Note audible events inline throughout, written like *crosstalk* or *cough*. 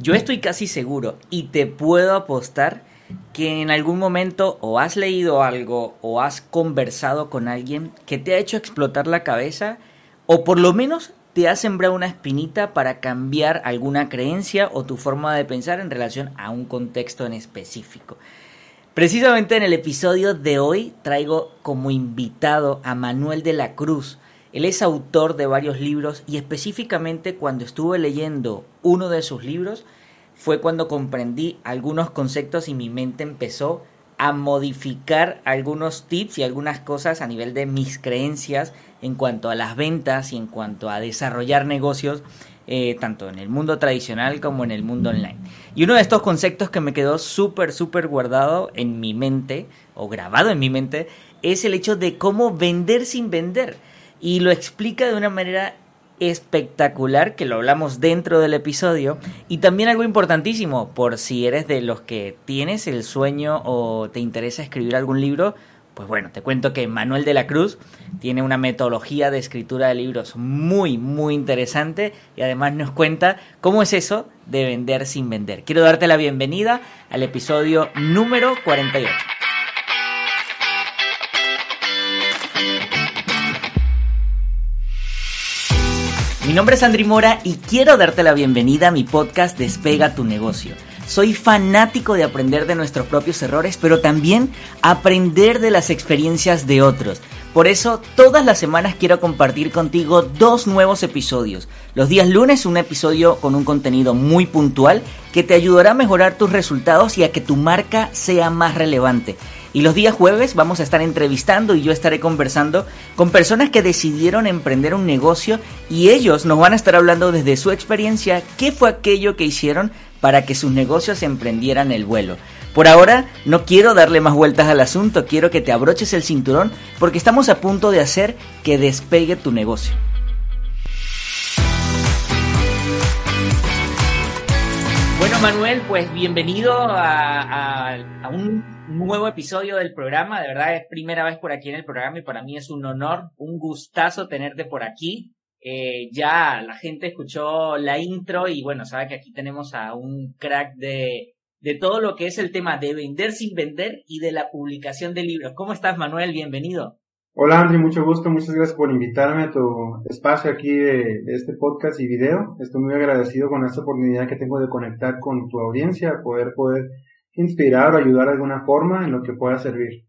Yo estoy casi seguro y te puedo apostar que en algún momento o has leído algo o has conversado con alguien que te ha hecho explotar la cabeza o por lo menos te ha sembrado una espinita para cambiar alguna creencia o tu forma de pensar en relación a un contexto en específico. Precisamente en el episodio de hoy traigo como invitado a Manuel de la Cruz. Él es autor de varios libros y específicamente cuando estuve leyendo uno de sus libros fue cuando comprendí algunos conceptos y mi mente empezó a modificar algunos tips y algunas cosas a nivel de mis creencias en cuanto a las ventas y en cuanto a desarrollar negocios, eh, tanto en el mundo tradicional como en el mundo online. Y uno de estos conceptos que me quedó súper, súper guardado en mi mente, o grabado en mi mente, es el hecho de cómo vender sin vender. Y lo explica de una manera espectacular que lo hablamos dentro del episodio. Y también algo importantísimo por si eres de los que tienes el sueño o te interesa escribir algún libro pues bueno te cuento que Manuel de la Cruz tiene una metodología de escritura de libros muy muy interesante y además nos cuenta cómo es eso de vender sin vender. Quiero darte la bienvenida al episodio número 48 Mi nombre es Andri Mora y quiero darte la bienvenida a mi podcast Despega tu negocio. Soy fanático de aprender de nuestros propios errores, pero también aprender de las experiencias de otros. Por eso, todas las semanas quiero compartir contigo dos nuevos episodios. Los días lunes un episodio con un contenido muy puntual que te ayudará a mejorar tus resultados y a que tu marca sea más relevante. Y los días jueves vamos a estar entrevistando y yo estaré conversando con personas que decidieron emprender un negocio y ellos nos van a estar hablando desde su experiencia qué fue aquello que hicieron para que sus negocios emprendieran el vuelo. Por ahora no quiero darle más vueltas al asunto, quiero que te abroches el cinturón porque estamos a punto de hacer que despegue tu negocio. Bueno Manuel, pues bienvenido a, un nuevo episodio del programa. De verdad es primera vez por aquí en el programa y para mí es un honor, un gustazo tenerte por aquí. Eh, ya la gente escuchó la intro y bueno, sabe que aquí tenemos a un crack de, de todo lo que es el tema de vender sin vender y de la publicación de libros. ¿Cómo estás, Manuel? Bienvenido. Hola, Andri, mucho gusto. Muchas gracias por invitarme a tu espacio aquí de, este podcast y video. Estoy muy agradecido con esta oportunidad que tengo de conectar con tu audiencia, poder poder inspirar o ayudar de alguna forma en lo que pueda servir.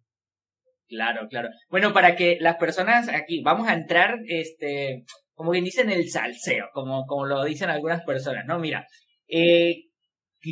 Claro, claro. Bueno, para que las personas aquí, vamos a entrar, este, como bien dicen, el salseo, como, como lo dicen algunas personas, ¿no? Mira, eh,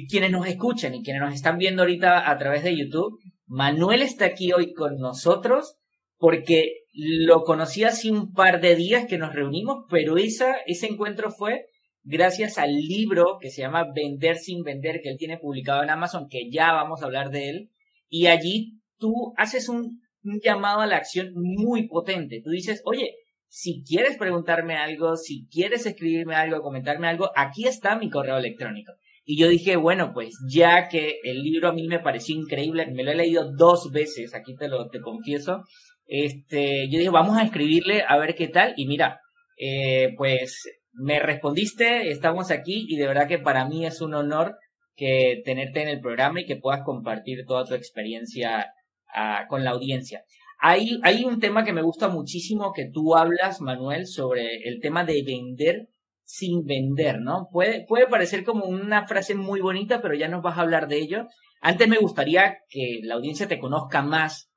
quienes nos escuchan y quienes nos están viendo ahorita a través de YouTube, Manuel está aquí hoy con nosotros porque lo conocí hace un par de días que nos reunimos, pero esa, ese encuentro fue gracias al libro que se llama Vender sin vender que él tiene publicado en Amazon, que ya vamos a hablar de él. Y allí tú haces un, llamado a la acción muy potente. Tú dices, oye, si quieres preguntarme algo, si quieres escribirme algo, comentarme algo, aquí está mi correo electrónico. Y yo dije, bueno, pues ya que el libro a mí me pareció increíble, me lo he leído dos veces, aquí te lo te confieso, este, yo dije, vamos a escribirle a ver qué tal. Y mira, eh, pues me respondiste, estamos aquí y de verdad que para mí es un honor que tenerte en el programa y que puedas compartir toda tu experiencia ah, con la audiencia. Hay, hay un tema que me gusta muchísimo que tú hablas, Manuel, sobre el tema de vender sin vender, ¿no? Puede, puede parecer como una frase muy bonita, pero ya nos vas a hablar de ello. Antes me gustaría que la audiencia te conozca más.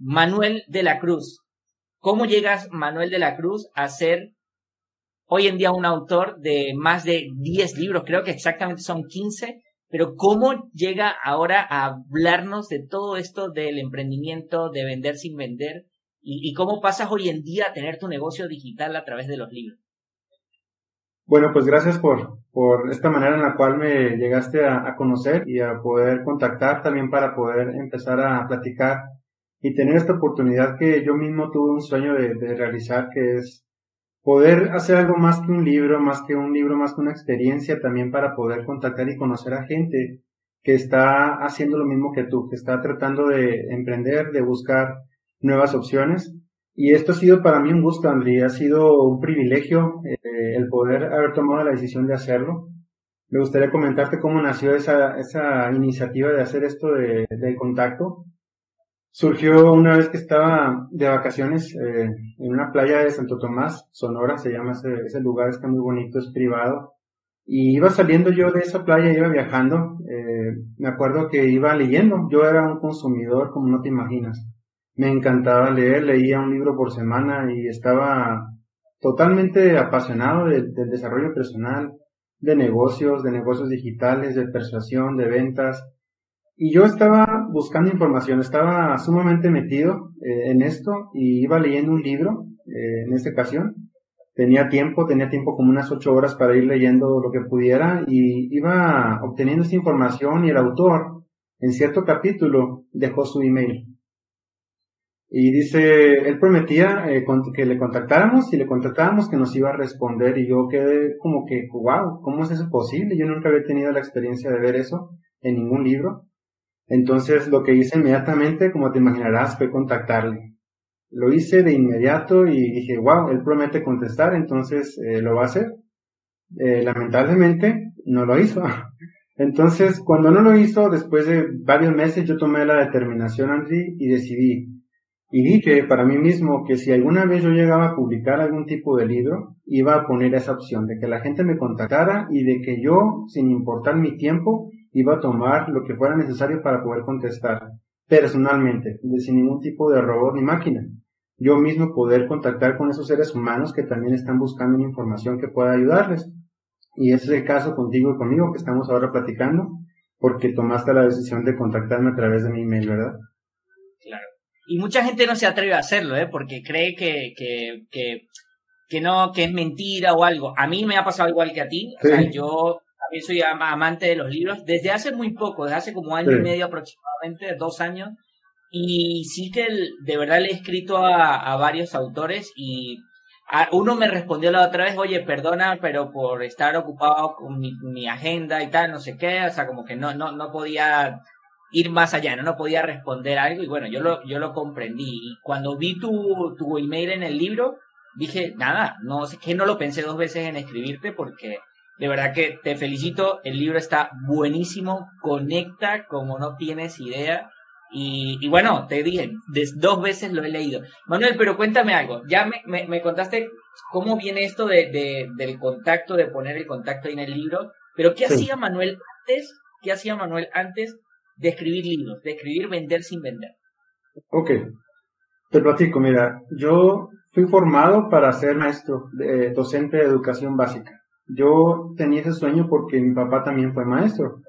Manuel de la Cruz. ¿Cómo llegas, Manuel de la Cruz, a ser hoy en día un autor de más de 10 libros, creo que exactamente son 15, pero ¿cómo llega ahora a hablarnos de todo esto del emprendimiento, de vender sin vender? ¿Y, cómo pasas hoy en día a tener tu negocio digital a través de los libros? Bueno, pues gracias por, por esta manera en la cual me llegaste a, conocer y a poder contactar también para poder empezar a platicar y tener esta oportunidad que yo mismo tuve un sueño de realizar, que es poder hacer algo más que un libro, más que un libro, más que una experiencia también para poder contactar y conocer a gente que está haciendo lo mismo que tú, que está tratando de emprender, de buscar nuevas opciones. Y esto ha sido para mí un gusto, André, ha sido un privilegio eh, el poder haber tomado la decisión de hacerlo. me gustaría comentarte cómo nació esa, esa iniciativa de hacer esto de, del contacto. Surgió una vez que estaba de vacaciones eh, en una playa de Santo Tomás, Sonora, se llama ese, lugar, está muy bonito, es privado. Y iba saliendo yo de esa playa, iba viajando. Eh, me acuerdo que iba leyendo. Yo era un consumidor como no te imaginas. Me encantaba leer, leía un libro por semana y estaba totalmente apasionado del desarrollo personal, de negocios, de negocios digitales, de persuasión, de ventas. Y yo estaba buscando información, estaba sumamente metido eh, en esto y iba leyendo un libro eh, en esta ocasión. Tenía tiempo, tenía tiempo como unas ocho horas para ir leyendo lo que pudiera y iba obteniendo esta información y el autor en cierto capítulo dejó su email. Y dice, él prometía eh, que le contactáramos y le contactáramos que nos iba a responder y yo quedé como que, wow, ¿cómo es eso posible? Yo nunca había tenido la experiencia de ver eso en ningún libro. Entonces lo que hice inmediatamente, como te imaginarás, fue contactarle. Lo hice de inmediato y dije, wow, él promete contestar, entonces eh, lo va a hacer. Eh, lamentablemente no lo hizo. *laughs* Entonces, cuando no lo hizo, después de varios meses, yo tomé la determinación, Andri, y decidí, y dije para mí mismo que si alguna vez yo llegaba a publicar algún tipo de libro, iba a poner esa opción de que la gente me contactara y de que yo, sin importar mi tiempo, iba a tomar lo que fuera necesario para poder contestar personalmente, sin ningún tipo de robot ni máquina. Yo mismo poder contactar con esos seres humanos que también están buscando una información que pueda ayudarles. Y ese es el caso contigo y conmigo que estamos ahora platicando, porque tomaste la decisión de contactarme a través de mi email, ¿verdad? Y mucha gente no se atreve a hacerlo, ¿eh? Porque cree que, que, que, que no, que es mentira o algo. A mí me ha pasado igual que a ti. O sea, yo también soy amante de los libros desde hace muy poco, desde hace como año y medio aproximadamente, dos años. Y sí que de verdad le he escrito a, a varios autores y a, uno me respondió la otra vez, oye, perdona, pero por estar ocupado con mi, mi, agenda y tal, no sé qué, o sea, como que no, no, no podía ir más allá, ¿no? No podía responder algo y bueno, yo lo, yo lo comprendí. Y cuando vi tu, tu email en el libro, dije, nada, no sé que no lo pensé dos veces en escribirte porque de verdad que te felicito, el libro está buenísimo, conecta como no tienes idea. Y, y bueno, te dije, dos veces lo he leído. Manuel, pero cuéntame algo, ya me, me, me contaste cómo viene esto de, de, del contacto, de poner el contacto ahí en el libro, pero ¿qué hacía Manuel antes? ¿Qué hacía Manuel antes de escribir libros, de escribir vender sin vender. Ok, te platico, mira, yo fui formado para ser maestro, de, docente de educación básica. Yo tenía ese sueño porque mi papá también fue maestro.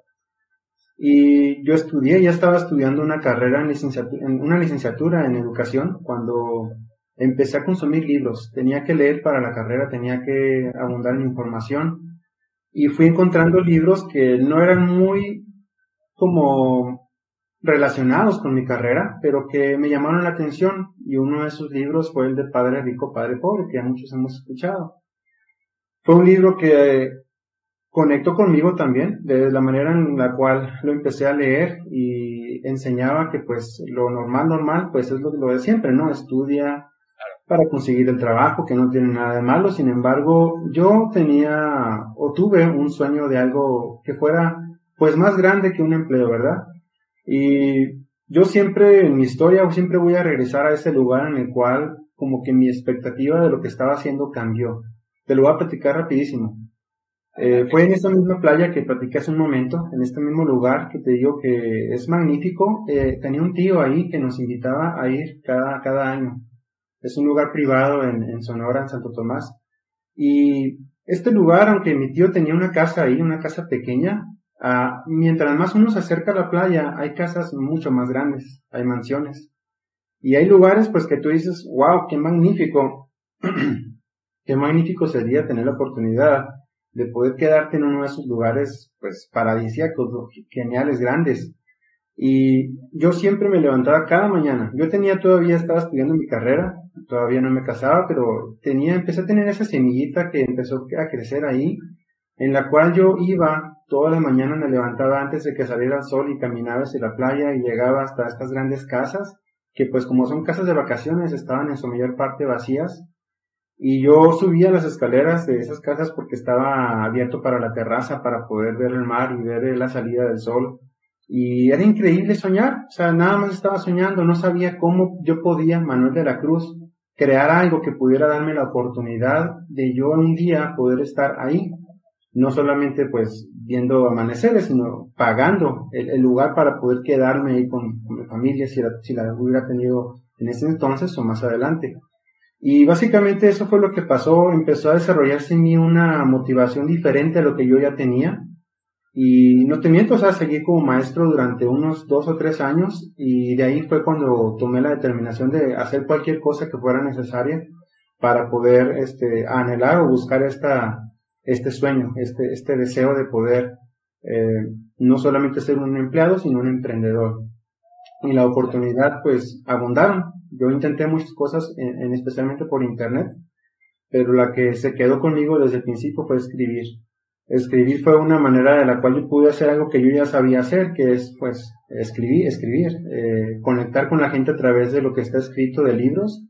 Y yo estudié, ya estaba estudiando una carrera en licenciatura, en una licenciatura en educación cuando empecé a consumir libros. Tenía que leer para la carrera, tenía que abundar en información. Y fui encontrando libros que no eran muy como relacionados con mi carrera, pero que me llamaron la atención y uno de esos libros fue el de Padre Rico, Padre Pobre, que ya muchos hemos escuchado. Fue un libro que conectó conmigo también, de la manera en la cual lo empecé a leer y enseñaba que pues lo normal, normal, pues es lo, lo de siempre, ¿no? Estudia para conseguir el trabajo, que no tiene nada de malo, sin embargo, yo tenía o tuve un sueño de algo que fuera pues más grande que un empleo, ¿verdad? Y yo siempre en mi historia siempre voy a regresar a ese lugar en el cual como que mi expectativa de lo que estaba haciendo cambió. Te lo voy a platicar rapidísimo. Eh, fue en esta misma playa que platiqué hace un momento, en este mismo lugar que te digo que es magnífico. Eh, tenía un tío ahí que nos invitaba a ir cada, cada año. Es un lugar privado en, en Sonora, en Santo Tomás. Y este lugar, aunque mi tío tenía una casa ahí, una casa pequeña, Ah, mientras más uno se acerca a la playa, hay casas mucho más grandes, hay mansiones. Y hay lugares pues que tú dices, wow, qué magnífico, *clears throat* qué magnífico sería tener la oportunidad de poder quedarte en uno de esos lugares pues paradisíacos, geniales, grandes. Y yo siempre me levantaba cada mañana. Yo tenía todavía, estaba estudiando mi carrera, todavía no me casaba, pero tenía, empecé a tener esa semillita que empezó a crecer ahí, en la cual yo iba Toda la mañana me levantaba antes de que saliera el sol y caminaba hacia la playa y llegaba hasta estas grandes casas, que pues como son casas de vacaciones estaban en su mayor parte vacías. Y yo subía las escaleras de esas casas porque estaba abierto para la terraza, para poder ver el mar y ver la salida del sol. Y era increíble soñar, o sea, nada más estaba soñando, no sabía cómo yo podía, Manuel de la Cruz, crear algo que pudiera darme la oportunidad de yo un día poder estar ahí. No solamente pues viendo amaneceres, sino pagando el, lugar para poder quedarme ahí con, mi familia si si la hubiera tenido en ese entonces o más adelante. Y básicamente eso fue lo que pasó, empezó a desarrollarse en mí una motivación diferente a lo que yo ya tenía. Y no te miento, o sea, seguí como maestro durante unos dos o tres años y de ahí fue cuando tomé la determinación de hacer cualquier cosa que fuera necesaria para poder este, anhelar o buscar esta, este sueño, este, este deseo de poder eh, no solamente ser un empleado, sino un emprendedor. Y la oportunidad, pues, abundaron. Yo intenté muchas cosas, en, especialmente por internet, pero la que se quedó conmigo desde el principio fue escribir. Escribir fue una manera de la cual yo pude hacer algo que yo ya sabía hacer, que es, pues, escribir, escribir, eh, conectar con la gente a través de lo que está escrito de libros,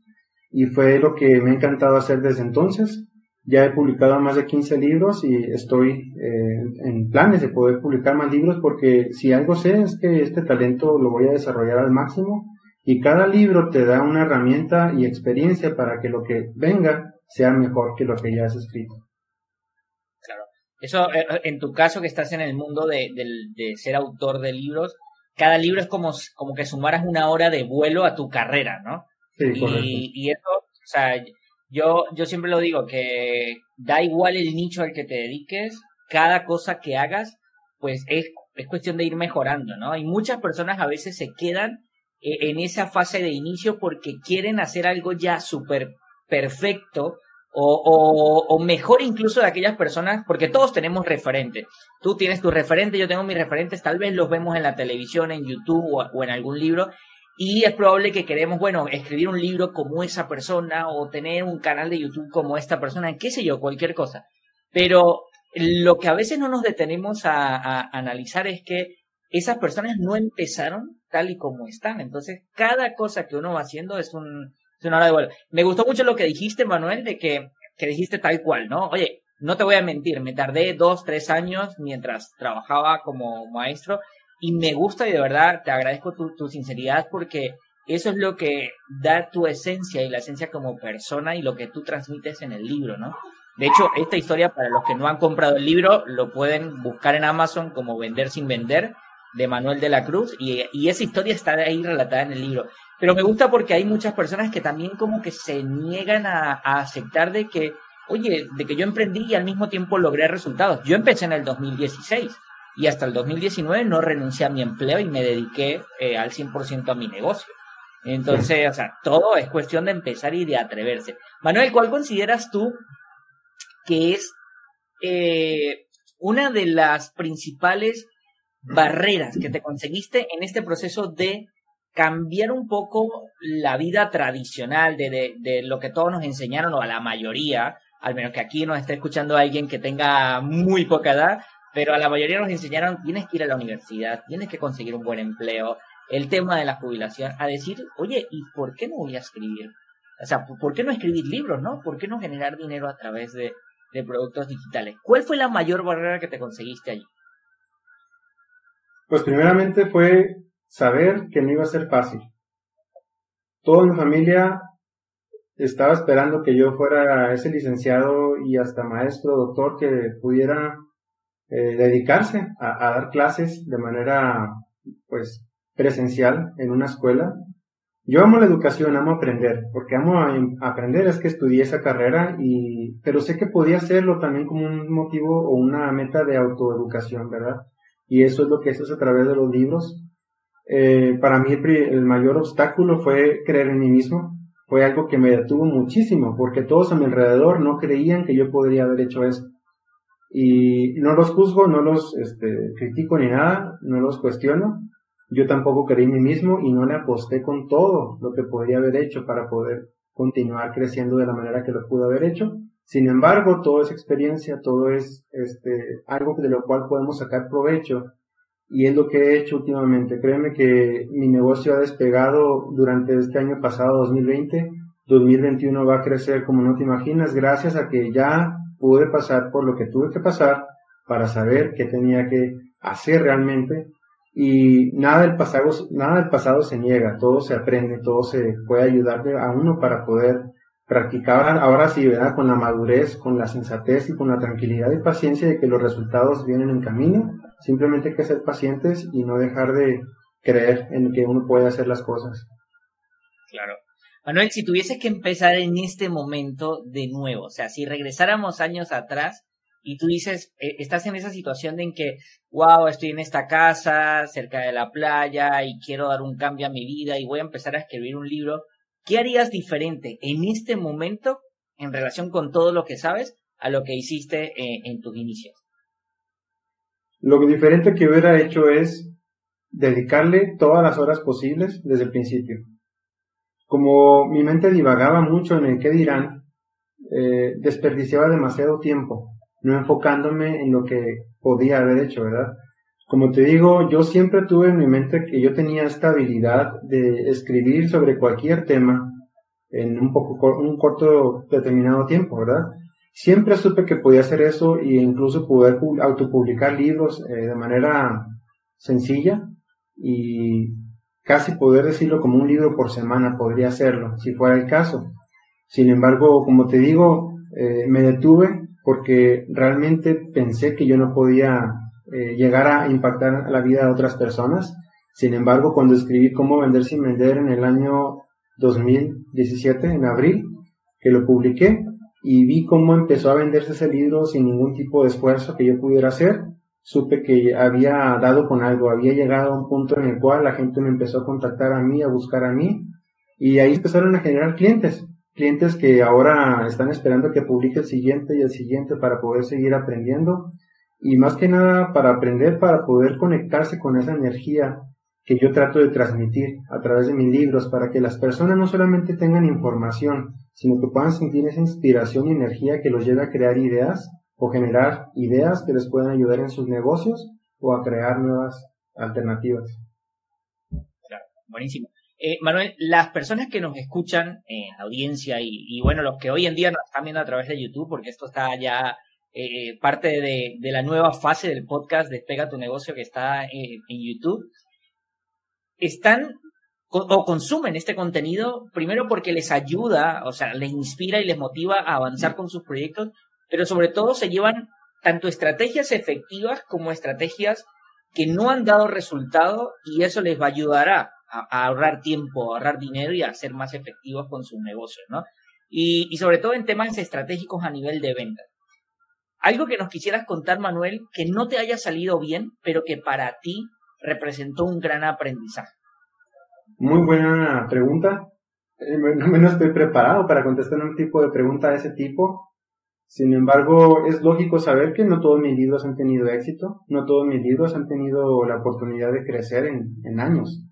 y fue lo que me ha encantado hacer desde entonces. Ya he publicado más de 15 libros y estoy eh, en planes de poder publicar más libros porque si algo sé es que este talento lo voy a desarrollar al máximo y cada libro te da una herramienta y experiencia para que lo que venga sea mejor que lo que ya has escrito. Claro. Eso, eh, en tu caso que estás en el mundo de, ser autor de libros, cada libro es como, como que sumaras una hora de vuelo a tu carrera, ¿no? Sí, y, y eso, o sea, yo, yo siempre lo digo, que da igual el nicho al que te dediques, cada cosa que hagas, pues es, es cuestión de ir mejorando, ¿no? Y muchas personas a veces se quedan en esa fase de inicio porque quieren hacer algo ya súper perfecto o, mejor incluso de aquellas personas, porque todos tenemos referentes. Tú tienes tu referente, yo tengo mis referentes, tal vez los vemos en la televisión, en YouTube o, o en algún libro, y es probable que queremos, bueno, escribir un libro como esa persona o tener un canal de YouTube como esta persona, qué sé yo, cualquier cosa. Pero lo que a veces no nos detenemos a, analizar es que esas personas no empezaron tal y como están. Entonces, cada cosa que uno va haciendo es, un, es una hora de vuelo. Me gustó mucho lo que dijiste, Manuel, de que, que dijiste tal cual, ¿no? Oye, no te voy a mentir, me tardé dos, tres años mientras trabajaba como maestro y me gusta y de verdad te agradezco tu, tu sinceridad porque eso es lo que da tu esencia y la esencia como persona y lo que tú transmites en el libro, ¿no? De hecho, esta historia, para los que no han comprado el libro, lo pueden buscar en Amazon como Vender sin Vender, de Manuel de la Cruz, y, y, esa historia está ahí relatada en el libro. Pero me gusta porque hay muchas personas que también como que se niegan a, a aceptar de que, oye, de que yo emprendí y al mismo tiempo logré resultados. Yo empecé en el 2016 y hasta el 2019 no renuncié a mi empleo y me dediqué eh, al 100% a mi negocio. Entonces, o sea, todo es cuestión de empezar y de atreverse. Manuel, ¿cuál consideras tú que es eh, una de las principales barreras que te conseguiste en este proceso de cambiar un poco la vida tradicional de, de, lo que todos nos enseñaron, o a la mayoría, al menos que aquí nos esté escuchando alguien que tenga muy poca edad, pero a la mayoría nos enseñaron, tienes que ir a la universidad, tienes que conseguir un buen empleo, el tema de la jubilación, a decir, oye, ¿y por qué no voy a escribir? O sea, ¿por qué no escribir libros, no? ¿Por qué no generar dinero a través de, de productos digitales? ¿Cuál fue la mayor barrera que te conseguiste allí? Pues primeramente fue saber que no iba a ser fácil. Toda mi familia estaba esperando que yo fuera ese licenciado y hasta maestro, doctor, que pudiera eh, dedicarse a, dar clases de manera pues presencial en una escuela. Yo amo la educación, amo aprender, porque amo aprender, es que estudié esa carrera y, pero sé que podía hacerlo también como un motivo o una meta de autoeducación, ¿verdad? Y eso es lo que es a través de los libros. Eh, para mí el mayor obstáculo fue creer en mí mismo, fue algo que me detuvo muchísimo, porque todos a mi alrededor no creían que yo podría haber hecho esto. Y no los juzgo, no los este, critico ni nada, no los cuestiono. Yo tampoco creí en mí mismo y no le aposté con todo lo que podría haber hecho para poder continuar creciendo de la manera que lo pudo haber hecho. Sin embargo, toda esa experiencia, todo es este, algo de lo cual podemos sacar provecho. Y es lo que he hecho últimamente. Créeme que mi negocio ha despegado durante este año pasado, 2020, 2021 va a crecer como no te imaginas gracias a que ya pude pasar por lo que tuve que pasar para saber qué tenía que hacer realmente. Y nada del pasado, nada del pasado se niega, todo se aprende, todo se puede ayudar a uno para poder practicar ahora sí, ¿verdad? Con la madurez, con la sensatez y con la tranquilidad y paciencia de que los resultados vienen en camino. Simplemente hay que ser pacientes y no dejar de creer en que uno puede hacer las cosas. Claro. Manuel, si tuvieses que empezar en este momento de nuevo, o sea, si regresáramos años atrás y tú dices, eh, estás en esa situación de en que, wow, estoy en esta casa, cerca de la playa y quiero dar un cambio a mi vida y voy a empezar a escribir un libro, ¿qué harías diferente en este momento en relación con todo lo que sabes a lo que hiciste eh, en tus inicios? Lo diferente que hubiera hecho es dedicarle todas las horas posibles desde el principio. Como mi mente divagaba mucho en el qué dirán, eh, desperdiciaba demasiado tiempo, no enfocándome en lo que podía haber hecho, ¿verdad? Como te digo, yo siempre tuve en mi mente que yo tenía esta habilidad de escribir sobre cualquier tema en un poco un corto determinado tiempo, ¿verdad? Siempre supe que podía hacer eso e incluso poder autopublicar libros eh, de manera sencilla y casi poder decirlo como un libro por semana podría hacerlo, si fuera el caso. Sin embargo, como te digo, eh, me detuve porque realmente pensé que yo no podía eh, llegar a impactar la vida de otras personas. Sin embargo, cuando escribí Cómo vender sin vender en el año 2017, en abril, que lo publiqué, y vi cómo empezó a venderse ese libro sin ningún tipo de esfuerzo que yo pudiera hacer, supe que había dado con algo, había llegado a un punto en el cual la gente me empezó a contactar a mí, a buscar a mí, y ahí empezaron a generar clientes, clientes que ahora están esperando que publique el siguiente y el siguiente para poder seguir aprendiendo, y más que nada para aprender, para poder conectarse con esa energía que yo trato de transmitir a través de mis libros, para que las personas no solamente tengan información, sino que puedan sentir esa inspiración y energía que los lleve a crear ideas o generar ideas que les puedan ayudar en sus negocios o a crear nuevas alternativas. Claro, buenísimo. Eh, Manuel, las personas que nos escuchan en audiencia y, bueno, los que hoy en día nos están viendo a través de YouTube, porque esto está ya eh, parte de, la nueva fase del podcast Despega tu negocio que está en YouTube, están o consumen este contenido primero porque les ayuda, o sea, les inspira y les motiva a avanzar con sus proyectos, pero sobre todo se llevan tanto estrategias efectivas como estrategias que no han dado resultado y eso les va a ayudar a, ahorrar tiempo, a ahorrar dinero y a ser más efectivos con sus negocios, ¿no? Y, y sobre todo en temas estratégicos a nivel de venta. Algo que nos quisieras contar, Manuel, que no te haya salido bien, pero que para ti representó un gran aprendizaje. Muy buena pregunta. Eh, no, no estoy preparado para contestar un tipo de pregunta de ese tipo. Sin embargo, es lógico saber que no todos mis libros han tenido éxito, no todos mis libros han tenido la oportunidad de crecer en, años.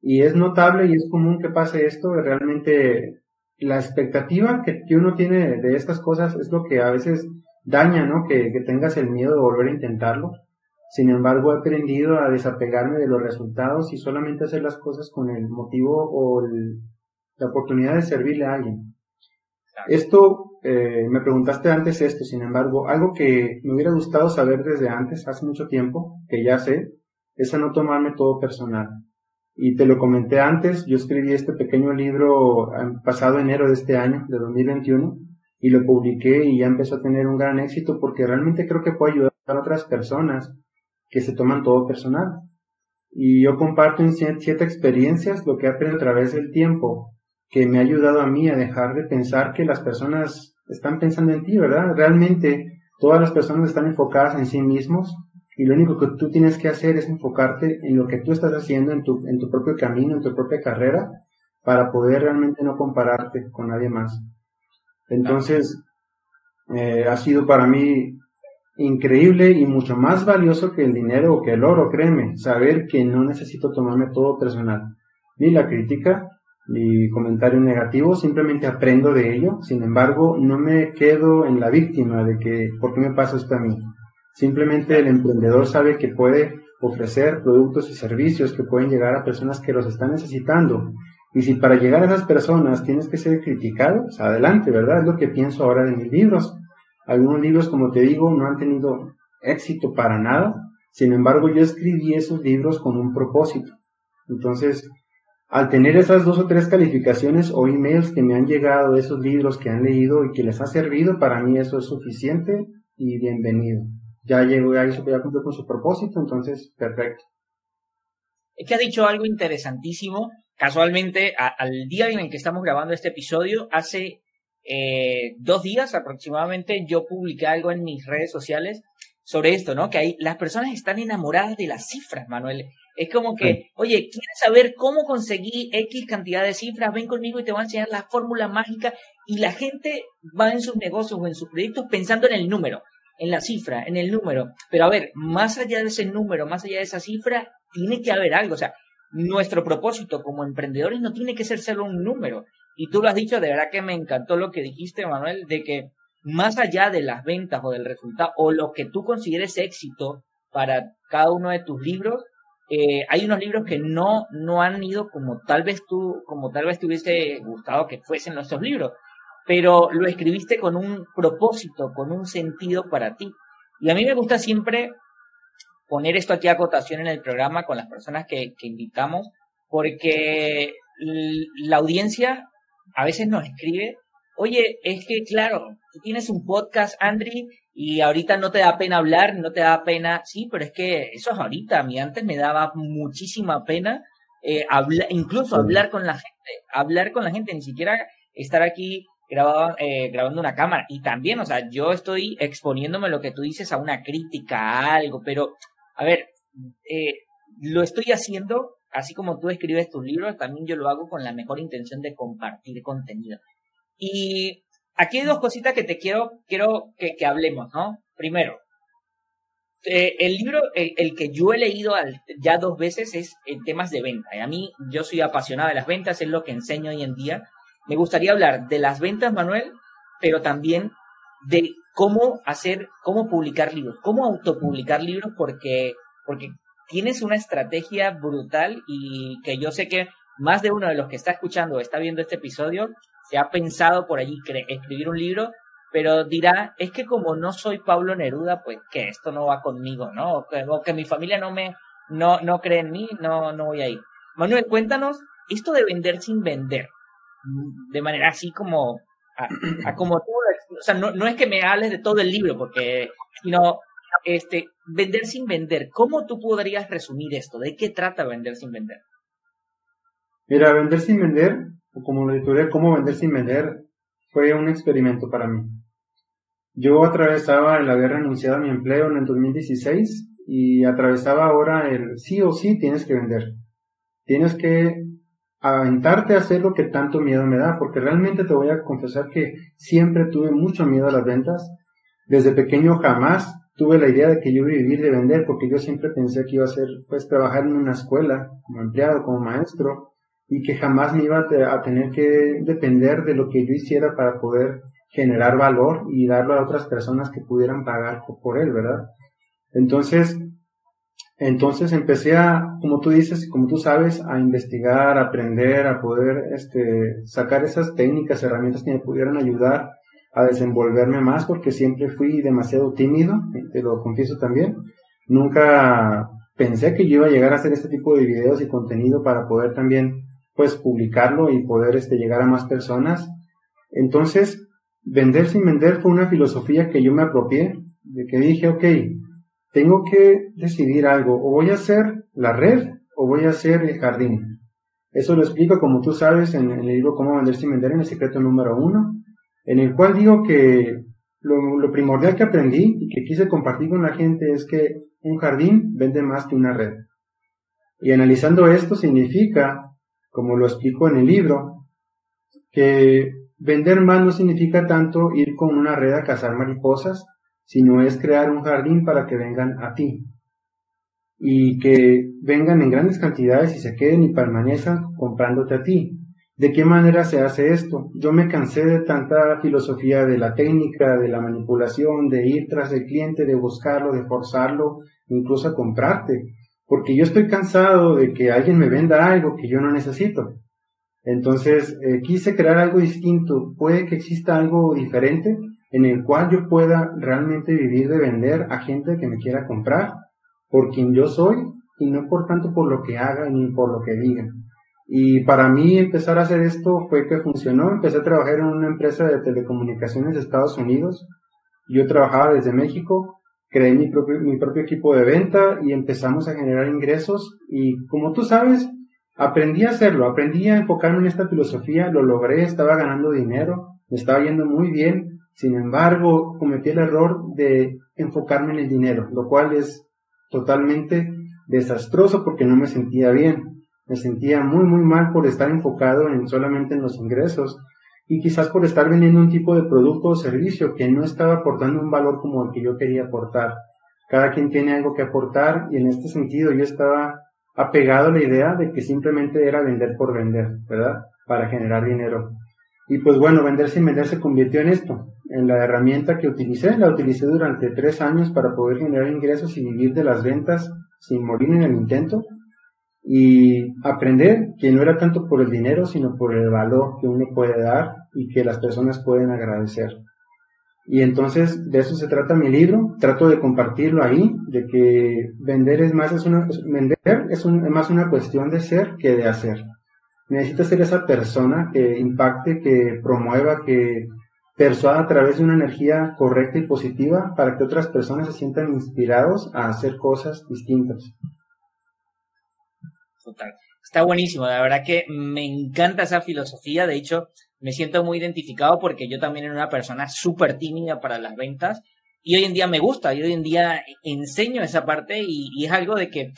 Y es notable y es común que pase esto, realmente la expectativa que, uno tiene de estas cosas es lo que a veces daña, ¿no? Que, tengas el miedo de volver a intentarlo. Sin embargo, he aprendido a desapegarme de los resultados y solamente hacer las cosas con el motivo o la oportunidad de servirle a alguien. Esto, eh, me preguntaste antes esto, sin embargo, algo que me hubiera gustado saber desde antes, hace mucho tiempo, que ya sé, es a no tomarme todo personal. Y te lo comenté antes, yo escribí este pequeño libro pasado enero de este año, de 2021, y lo publiqué y ya empezó a tener un gran éxito porque realmente creo que puede ayudar a otras personas que se toman todo personal. Y yo comparto en siete experiencias lo que he aprendido a través del tiempo que me ha ayudado a mí a dejar de pensar que las personas están pensando en ti, ¿verdad? Realmente todas las personas están enfocadas en sí mismos y lo único que tú tienes que hacer es enfocarte en lo que tú estás haciendo en tu, en tu propio camino, en tu propia carrera, para poder realmente no compararte con nadie más. Entonces, eh, ha sido para mí increíble y mucho más valioso que el dinero o que el oro, créeme, saber que no necesito tomarme todo personal, ni la crítica, mi comentario negativo, simplemente aprendo de ello, sin embargo, no me quedo en la víctima de que, ¿por qué me pasa esto a mí? Simplemente el emprendedor sabe que puede ofrecer productos y servicios que pueden llegar a personas que los están necesitando. Y si para llegar a esas personas tienes que ser criticado, pues adelante, ¿verdad? Es lo que pienso ahora de mis libros. Algunos libros, como te digo, no han tenido éxito para nada. Sin embargo, yo escribí esos libros con un propósito. Entonces, al tener esas dos o tres calificaciones o emails que me han llegado de esos libros que han leído y que les ha servido, para mí eso es suficiente y bienvenido. Ya llegó, ya hizo, ya cumplió con su propósito, entonces, perfecto. Es que ha dicho algo interesantísimo. Casualmente, al día en el que estamos grabando este episodio, hace eh, dos días aproximadamente, yo publiqué algo en mis redes sociales sobre esto, ¿no? Que hay, las personas están enamoradas de las cifras, Manuel. Es como que, oye, ¿quieres saber cómo conseguí X cantidad de cifras? Ven conmigo y te voy a enseñar la fórmula mágica. Y la gente va en sus negocios o en sus proyectos pensando en el número, en la cifra, en el número. Pero a ver, más allá de ese número, más allá de esa cifra, tiene que haber algo. O sea, nuestro propósito como emprendedores no tiene que ser solo un número. Y tú lo has dicho, de verdad que me encantó lo que dijiste, Manuel, de que más allá de las ventas o del resultado o lo que tú consideres éxito para cada uno de tus libros, eh, hay unos libros que no, no han ido como tal vez tú, como tal vez te hubiese gustado que fuesen nuestros libros, pero lo escribiste con un propósito, con un sentido para ti. Y a mí me gusta siempre poner esto aquí a cotación en el programa con las personas que, que invitamos, porque la audiencia a veces nos escribe, oye, es que claro, tú tienes un podcast, Andri, y ahorita no te da pena hablar, no te da pena, sí, pero es que eso es ahorita, a mí antes me daba muchísima pena eh, hablar, incluso hablar con la gente, hablar con la gente, ni siquiera estar aquí grabado, eh, grabando una cámara. Y también, o sea, yo estoy exponiéndome lo que tú dices a una crítica, a algo, pero, a ver, eh, lo estoy haciendo, así como tú escribes tus libros, también yo lo hago con la mejor intención de compartir contenido. Y aquí hay dos cositas que te quiero, quiero que, hablemos, ¿no? Primero, eh, el libro, el, que yo he leído ya dos veces es en temas de venta. Y a mí, yo soy apasionada de las ventas, es lo que enseño hoy en día. Me gustaría hablar de las ventas, Manuel, pero también de cómo hacer, cómo publicar libros, cómo autopublicar libros, porque, porque tienes una estrategia brutal y que yo sé que más de uno de los que está escuchando o está viendo este episodio se ha pensado por allí escribir un libro, pero dirá, es que como no soy Pablo Neruda, pues que esto no va conmigo, ¿no? O que, mi familia no me, no, no cree en mí, no, no voy a ir. Manuel, cuéntanos esto de vender sin vender, de manera así como, a, como tú, o sea, no, es que me hables de todo el libro, porque, sino, este, vender sin vender, ¿cómo tú podrías resumir esto? ¿De qué trata vender sin vender? Mira, vender sin vender o como la editorial Cómo vender sin vender, fue un experimento para mí. Yo atravesaba el haber renunciado a mi empleo en el 2016 y atravesaba ahora el sí o sí tienes que vender. Tienes que aventarte a hacer lo que tanto miedo me da, porque realmente te voy a confesar que siempre tuve mucho miedo a las ventas. Desde pequeño jamás tuve la idea de que yo iba a vivir de vender, porque yo siempre pensé que iba a ser, pues, trabajar en una escuela, como empleado, como maestro, y que jamás me iba a tener que depender de lo que yo hiciera para poder generar valor y darlo a otras personas que pudieran pagar por él, ¿verdad? Entonces, entonces empecé a, como tú dices, como tú sabes, a investigar, a aprender, a poder este, sacar esas técnicas, herramientas que me pudieran ayudar a desenvolverme más, porque siempre fui demasiado tímido, te lo confieso también. Nunca pensé que yo iba a llegar a hacer este tipo de videos y contenido para poder también pues publicarlo y poder este, llegar a más personas. Entonces, vender sin vender fue una filosofía que yo me apropié, de que dije, ok, tengo que decidir algo, o voy a hacer la red o voy a hacer el jardín. Eso lo explico, como tú sabes, en, el libro Cómo vender sin vender, en el secreto número uno, en el cual digo que lo, lo primordial que aprendí y que quise compartir con la gente es que un jardín vende más que una red. Y analizando esto significa como lo explico en el libro, que vender más no significa tanto ir con una red a cazar mariposas, sino es crear un jardín para que vengan a ti y que vengan en grandes cantidades y se queden y permanezcan comprándote a ti. ¿De qué manera se hace esto? Yo me cansé de tanta filosofía de la técnica, de la manipulación, de ir tras el cliente, de buscarlo, de forzarlo, incluso a comprarte porque yo estoy cansado de que alguien me venda algo que yo no necesito. Entonces, eh, quise crear algo distinto. Puede que exista algo diferente en el cual yo pueda realmente vivir de vender a gente que me quiera comprar por quien yo soy y no por tanto por lo que haga ni por lo que diga. Y para mí empezar a hacer esto fue que funcionó. Empecé a trabajar en una empresa de telecomunicaciones de Estados Unidos. Yo trabajaba desde México, creé mi propio, mi propio equipo de venta y empezamos a generar ingresos. Y como tú sabes, aprendí a hacerlo, aprendí a enfocarme en esta filosofía, lo logré, estaba ganando dinero, me estaba yendo muy bien. Sin embargo, cometí el error de enfocarme en el dinero, lo cual es totalmente desastroso porque no me sentía bien me sentía muy muy mal por estar enfocado en solamente en los ingresos y quizás por estar vendiendo un tipo de producto o servicio que no estaba aportando un valor como el que yo quería aportar. Cada quien tiene algo que aportar y en este sentido yo estaba apegado a la idea de que simplemente era vender por vender, ¿verdad? Para generar dinero. Y pues bueno, vender sin vender se convirtió en esto, en la herramienta que utilicé. La utilicé durante tres años para poder generar ingresos y vivir de las ventas sin morir en el intento y aprender que no era tanto por el dinero, sino por el valor que uno puede dar y que las personas pueden agradecer. Y entonces de eso se trata mi libro, trato de compartirlo ahí, de que vender es más, es una, vender es, más una cuestión de ser que de hacer. Necesitas ser esa persona que impacte, que promueva, que persuada a través de una energía correcta y positiva para que otras personas se sientan inspirados a hacer cosas distintas. Total. Está buenísimo, la verdad que me encanta esa filosofía, de hecho me siento muy identificado porque yo también era una persona súper tímida para las ventas y hoy en día me gusta, y hoy en día enseño esa parte y, es algo de que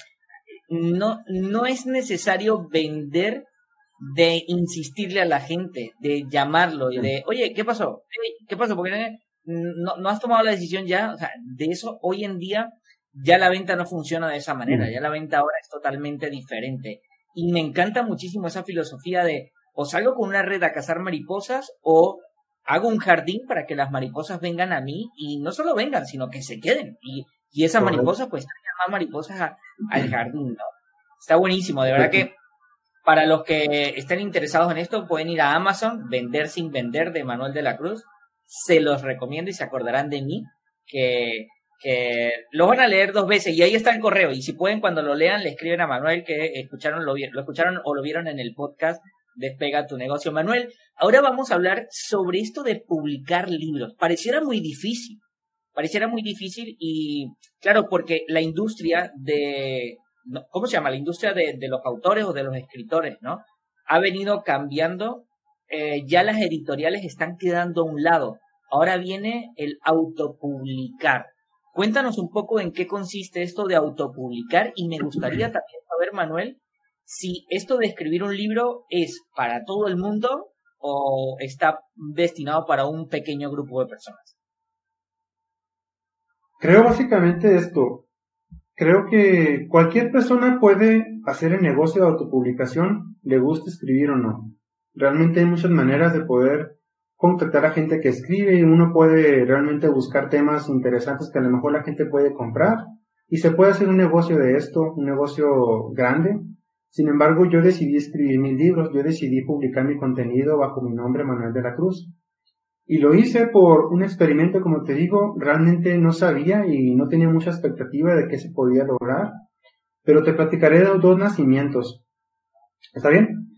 no, no es necesario vender de insistirle a la gente, de llamarlo y de, oye, ¿qué pasó? ¿Qué pasó? Porque no, no has tomado la decisión ya, o sea, de eso hoy en día ya la venta no funciona de esa manera, ya la venta ahora es totalmente diferente. Y me encanta muchísimo esa filosofía de o salgo con una red a cazar mariposas o hago un jardín para que las mariposas vengan a mí y no solo vengan, sino que se queden. Y, y esas mariposas pues traigan más mariposas al jardín, ¿no? Está buenísimo, de verdad que para los que estén interesados en esto pueden ir a Amazon, Vender sin Vender de Manuel de la Cruz. Se los recomiendo y se acordarán de mí, que que lo van a leer dos veces y ahí está el correo y si pueden cuando lo lean le escriben a Manuel que escucharon lo, lo escucharon o lo vieron en el podcast Despega tu negocio. Manuel, ahora vamos a hablar sobre esto de publicar libros. Pareciera muy difícil, pareciera muy difícil y claro, porque la industria de, ¿cómo se llama? La industria de, los autores o de los escritores, ¿no? Ha venido cambiando, eh, ya las editoriales están quedando a un lado. Ahora viene el autopublicar. Cuéntanos un poco en qué consiste esto de autopublicar y me gustaría también saber, Manuel, si esto de escribir un libro es para todo el mundo o está destinado para un pequeño grupo de personas. Creo básicamente esto. Creo que cualquier persona puede hacer el negocio de autopublicación, le guste escribir o no. Realmente hay muchas maneras de poder contactar a gente que escribe y uno puede realmente buscar temas interesantes que a lo mejor la gente puede comprar y se puede hacer un negocio de esto, un negocio grande. Sin embargo, yo decidí escribir mis libros, yo decidí publicar mi contenido bajo mi nombre Manuel de la Cruz. Y lo hice por un experimento, como te digo, realmente no sabía y no tenía mucha expectativa de qué se podía lograr, pero te platicaré de dos nacimientos. ¿Está bien?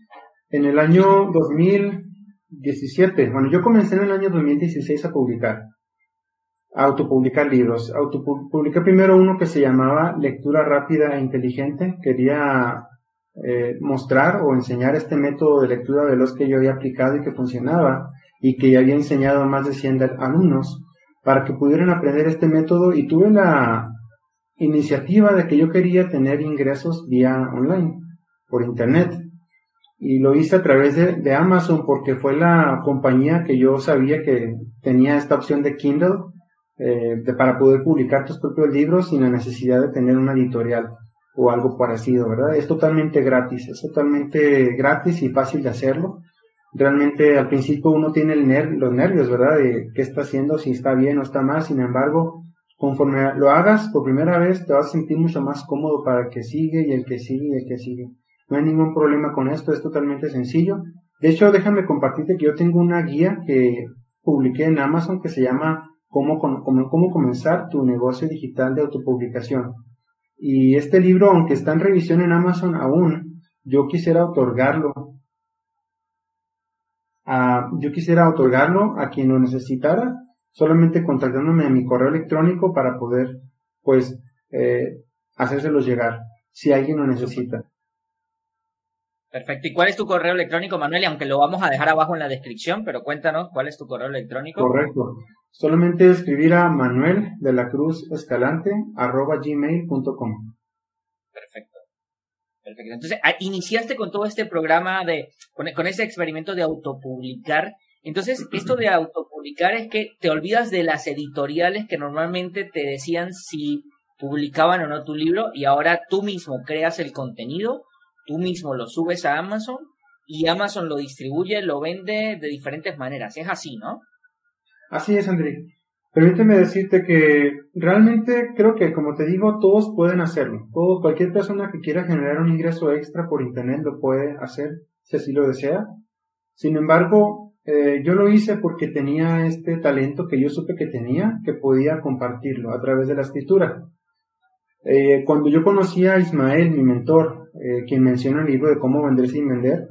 En el año 2000, 17. Bueno, yo comencé en el año 2016 a publicar, a autopublicar libros. Autopubliqué primero uno que se llamaba Lectura Rápida e Inteligente. Quería eh, mostrar o enseñar este método de lectura veloz que yo había aplicado y que funcionaba y que ya había enseñado a más de 100 alumnos para que pudieran aprender este método y tuve la iniciativa de que yo quería tener ingresos vía online, por internet y lo hice a través de, Amazon porque fue la compañía que yo sabía que tenía esta opción de Kindle eh, para poder publicar tus propios libros sin la necesidad de tener una editorial o algo parecido, ¿verdad? Es totalmente gratis, es totalmente gratis y fácil de hacerlo. Realmente al principio uno tiene el los nervios, ¿verdad? De qué está haciendo, si está bien o está mal. Sin embargo, conforme lo hagas por primera vez, te vas a sentir mucho más cómodo para el que sigue y el que sigue y el que sigue. No hay ningún problema con esto, es totalmente sencillo. De hecho, déjame compartirte que yo tengo una guía que publiqué en Amazon que se llama Cómo, comenzar tu negocio digital de autopublicación. Y este libro, aunque está en revisión en Amazon aún, yo quisiera otorgarlo. Yo quisiera otorgarlo a quien lo necesitara, solamente contactándome a mi correo electrónico para poder, pues, eh, hacérselos llegar, si alguien lo necesita. Perfecto. ¿Y cuál es tu correo electrónico, Manuel? Y aunque lo vamos a dejar abajo en la descripción, pero cuéntanos cuál es tu correo electrónico. Correcto. Solamente escribir a manuel de la cruz escalante arroba gmail.com. Perfecto. Entonces, ah, iniciaste con todo este programa de, con, con ese experimento de autopublicar. Entonces, *clears throat* esto de autopublicar es que te olvidas de las editoriales que normalmente te decían si publicaban o no tu libro y ahora tú mismo creas el contenido tú mismo lo subes a Amazon y Amazon lo distribuye, lo vende de diferentes maneras. Es así, ¿no? Así es, André. Permíteme decirte que realmente creo que, como te digo, todos pueden hacerlo. Todo, cualquier persona que quiera generar un ingreso extra por Internet lo puede hacer, si así lo desea. Sin embargo, eh, yo lo hice porque tenía este talento que yo supe que tenía, que podía compartirlo a través de la escritura. Eh, cuando yo conocí a Ismael, mi mentor, eh, quien menciona el libro de cómo vender sin vender,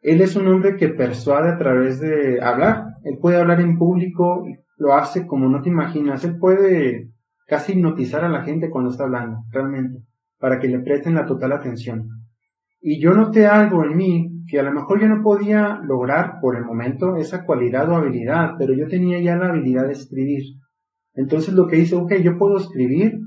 él es un hombre que persuade a través de hablar. Él puede hablar en público, lo hace como no te imaginas. Él puede casi hipnotizar a la gente cuando está hablando, realmente, para que le presten la total atención. Y yo noté algo en mí que a lo mejor yo no podía lograr por el momento esa cualidad o habilidad, pero yo tenía ya la habilidad de escribir. Entonces lo que hice, ok, yo puedo escribir,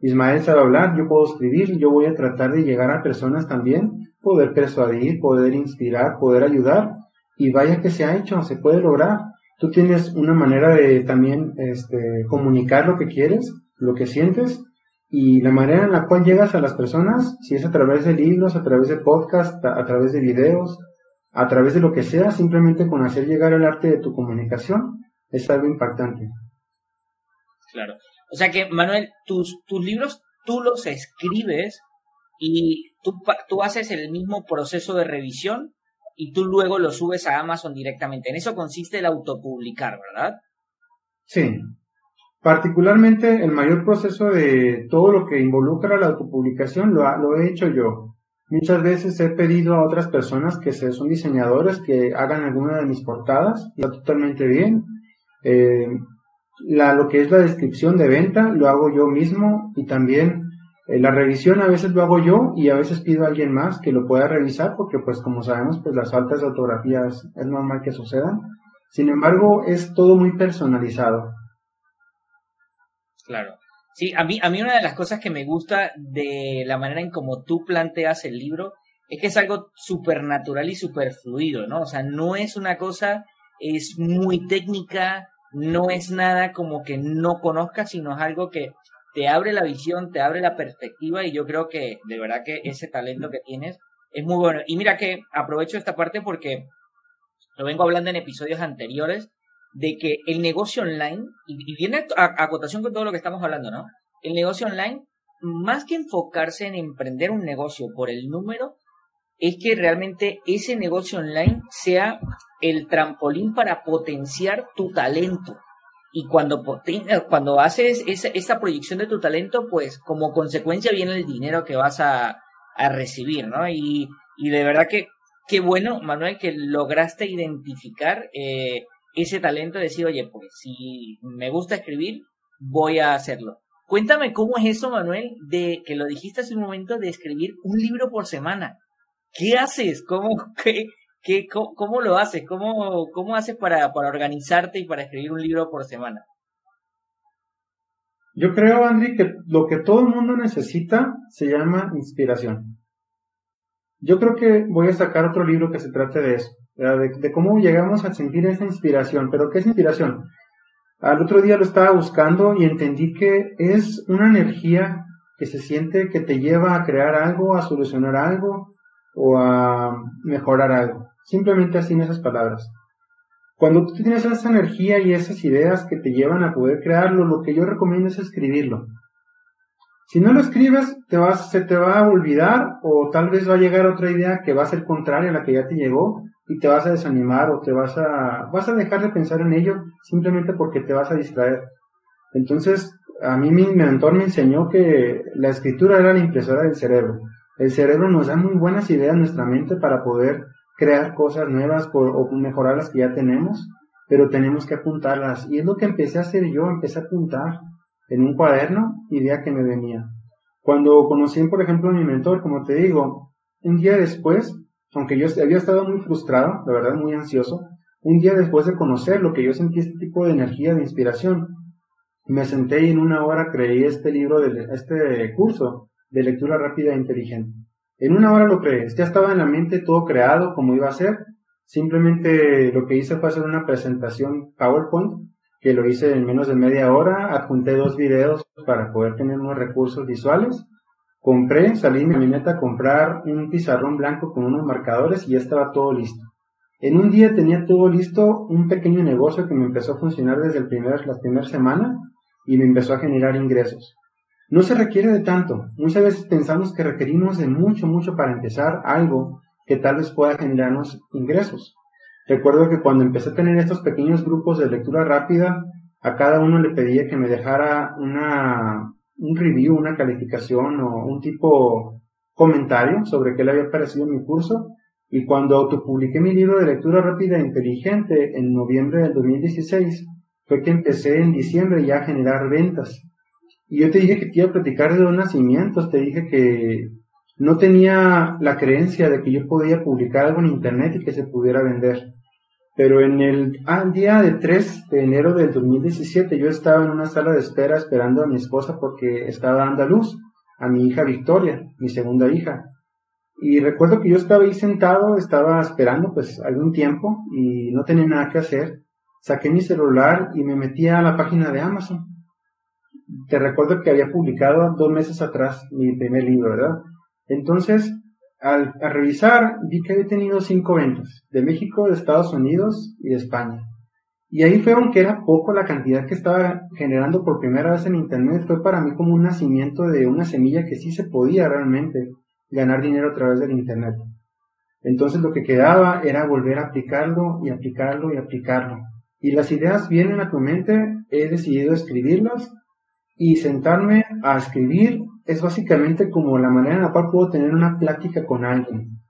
Ismael sabe hablar, yo puedo escribir, yo voy a tratar de llegar a personas también, poder persuadir, poder inspirar, poder ayudar, y vaya que se ha hecho, se puede lograr. Tú tienes una manera de también este, comunicar lo que quieres, lo que sientes, y la manera en la cual llegas a las personas, si es a través de libros, a través de podcasts, a, través de videos, a través de lo que sea, simplemente con hacer llegar el arte de tu comunicación, es algo impactante. Claro. O sea que, Manuel, tus, tus libros tú los escribes y tú, tú haces el mismo proceso de revisión y tú luego los subes a Amazon directamente. En eso consiste el autopublicar, ¿verdad? Sí. Particularmente el mayor proceso de todo lo que involucra la autopublicación lo, lo he hecho yo. Muchas veces he pedido a otras personas que son diseñadores que hagan alguna de mis portadas y está totalmente bien. Eh, la, lo que es la descripción de venta lo hago yo mismo y también eh, la revisión a veces lo hago yo y a veces pido a alguien más que lo pueda revisar porque pues como sabemos pues las faltas de ortografía es, normal que sucedan. Sin embargo es todo muy personalizado. Claro. Sí, a mí, a mí una de las cosas que me gusta de la manera en como tú planteas el libro es que es algo súper natural y súper fluido, ¿no? O sea, no es una cosa, es muy técnica, no es nada como que no conozcas, sino es algo que te abre la visión, te abre la perspectiva y yo creo que de verdad que ese talento que tienes es muy bueno. Y mira que aprovecho esta parte porque lo vengo hablando en episodios anteriores de que el negocio online, y, viene a, a con todo lo que estamos hablando, ¿no? El negocio online, más que enfocarse en emprender un negocio por el número, es que realmente ese negocio online sea el trampolín para potenciar tu talento. Y cuando, cuando haces esa, esa proyección de tu talento, pues como consecuencia viene el dinero que vas a, a recibir, ¿no? Y, y, de verdad que qué bueno, Manuel, que lograste identificar eh, ese talento, de decir, oye, pues si me gusta escribir, voy a hacerlo. Cuéntame cómo es eso, Manuel, de que lo dijiste hace un momento, de escribir un libro por semana. ¿Qué haces? ¿Cómo, *laughs* qué, cómo, lo haces? ¿Cómo, cómo haces para, para organizarte y para escribir un libro por semana? Yo creo, Andy, que lo que todo el mundo necesita se llama inspiración. Yo creo que voy a sacar otro libro que se trate de eso, de, de, cómo llegamos a sentir esa inspiración. ¿Pero qué es inspiración? Al otro día lo estaba buscando y entendí que es una energía que se siente que te lleva a crear algo, a solucionar algo, o a mejorar algo. Simplemente así en esas palabras. Cuando tú tienes esa energía y esas ideas que te llevan a poder crearlo, lo que yo recomiendo es escribirlo. Si no lo escribes, te vas, se te va a olvidar o tal vez va a llegar otra idea que va a ser contraria a la que ya te llegó y te vas a desanimar o te vas a, vas a dejar de pensar en ello simplemente porque te vas a distraer. Entonces, a mí mi mentor me enseñó que la escritura era la impresora del cerebro. El cerebro nos da muy buenas ideas en nuestra mente para poder crear cosas nuevas o mejorar las que ya tenemos, pero tenemos que apuntarlas. Y es lo que empecé a hacer yo, empecé a apuntar en un cuaderno idea que me venía. Cuando conocí, por ejemplo, a mi mentor, como te digo, un día después, aunque yo había estado muy frustrado, la verdad muy ansioso, un día después de conocer lo que yo sentí este tipo de energía, de inspiración, me senté y en una hora creí este libro, de, este curso de lectura rápida e inteligente. En una hora lo creé, ya estaba en la mente todo creado como iba a ser, simplemente lo que hice fue hacer una presentación PowerPoint, que lo hice en menos de media hora, adjunté dos videos para poder tener unos recursos visuales, compré, salí en mi camioneta a comprar un pizarrón blanco con unos marcadores y ya estaba todo listo. En un día tenía todo listo, un pequeño negocio que me empezó a funcionar desde el primer, la primera semana y me empezó a generar ingresos. No se requiere de tanto. Muchas veces pensamos que requerimos de mucho, mucho para empezar algo que tal vez pueda generarnos ingresos. Recuerdo que cuando empecé a tener estos pequeños grupos de lectura rápida, a cada uno le pedía que me dejara una, un review, una calificación o un tipo comentario sobre qué le había parecido mi curso. Y cuando autopubliqué mi libro de lectura rápida e inteligente en noviembre del 2016, fue que empecé en diciembre ya a generar ventas. Y yo te dije que te iba a platicar de los nacimientos, te dije que no tenía la creencia de que yo podía publicar algo en internet y que se pudiera vender. Pero en el día de 3 de enero del 2017 yo estaba en una sala de espera esperando a mi esposa porque estaba dando a luz a mi hija Victoria, mi segunda hija. Y recuerdo que yo estaba ahí sentado, estaba esperando pues algún tiempo y no tenía nada que hacer saqué mi celular y me metí a la página de Amazon. Te recuerdo que había publicado dos meses atrás mi primer libro, ¿verdad? Entonces, al, revisar, vi que había tenido cinco ventas, de México, de Estados Unidos y de España. Y ahí fue, aunque era poco la cantidad que estaba generando por primera vez en Internet, fue para mí como un nacimiento de una semilla que sí se podía realmente ganar dinero a través del Internet. Entonces lo que quedaba era volver a aplicarlo y aplicarlo y aplicarlo y las ideas vienen a tu mente, he decidido escribirlas y sentarme a escribir es básicamente como la manera en la cual puedo tener una plática con alguien.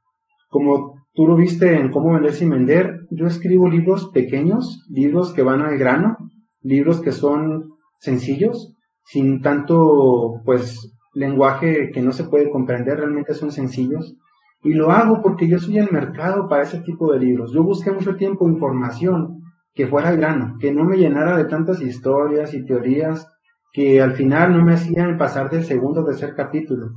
Como tú lo viste en Cómo vender sin vender, yo escribo libros pequeños, libros que van al grano, libros que son sencillos, sin tanto pues lenguaje que no se puede comprender, realmente son sencillos. Y lo hago porque yo soy el mercado para ese tipo de libros. Yo busqué mucho tiempo información que fuera grano, que no me llenara de tantas historias y teorías que al final no me hacían pasar del segundo o tercer capítulo.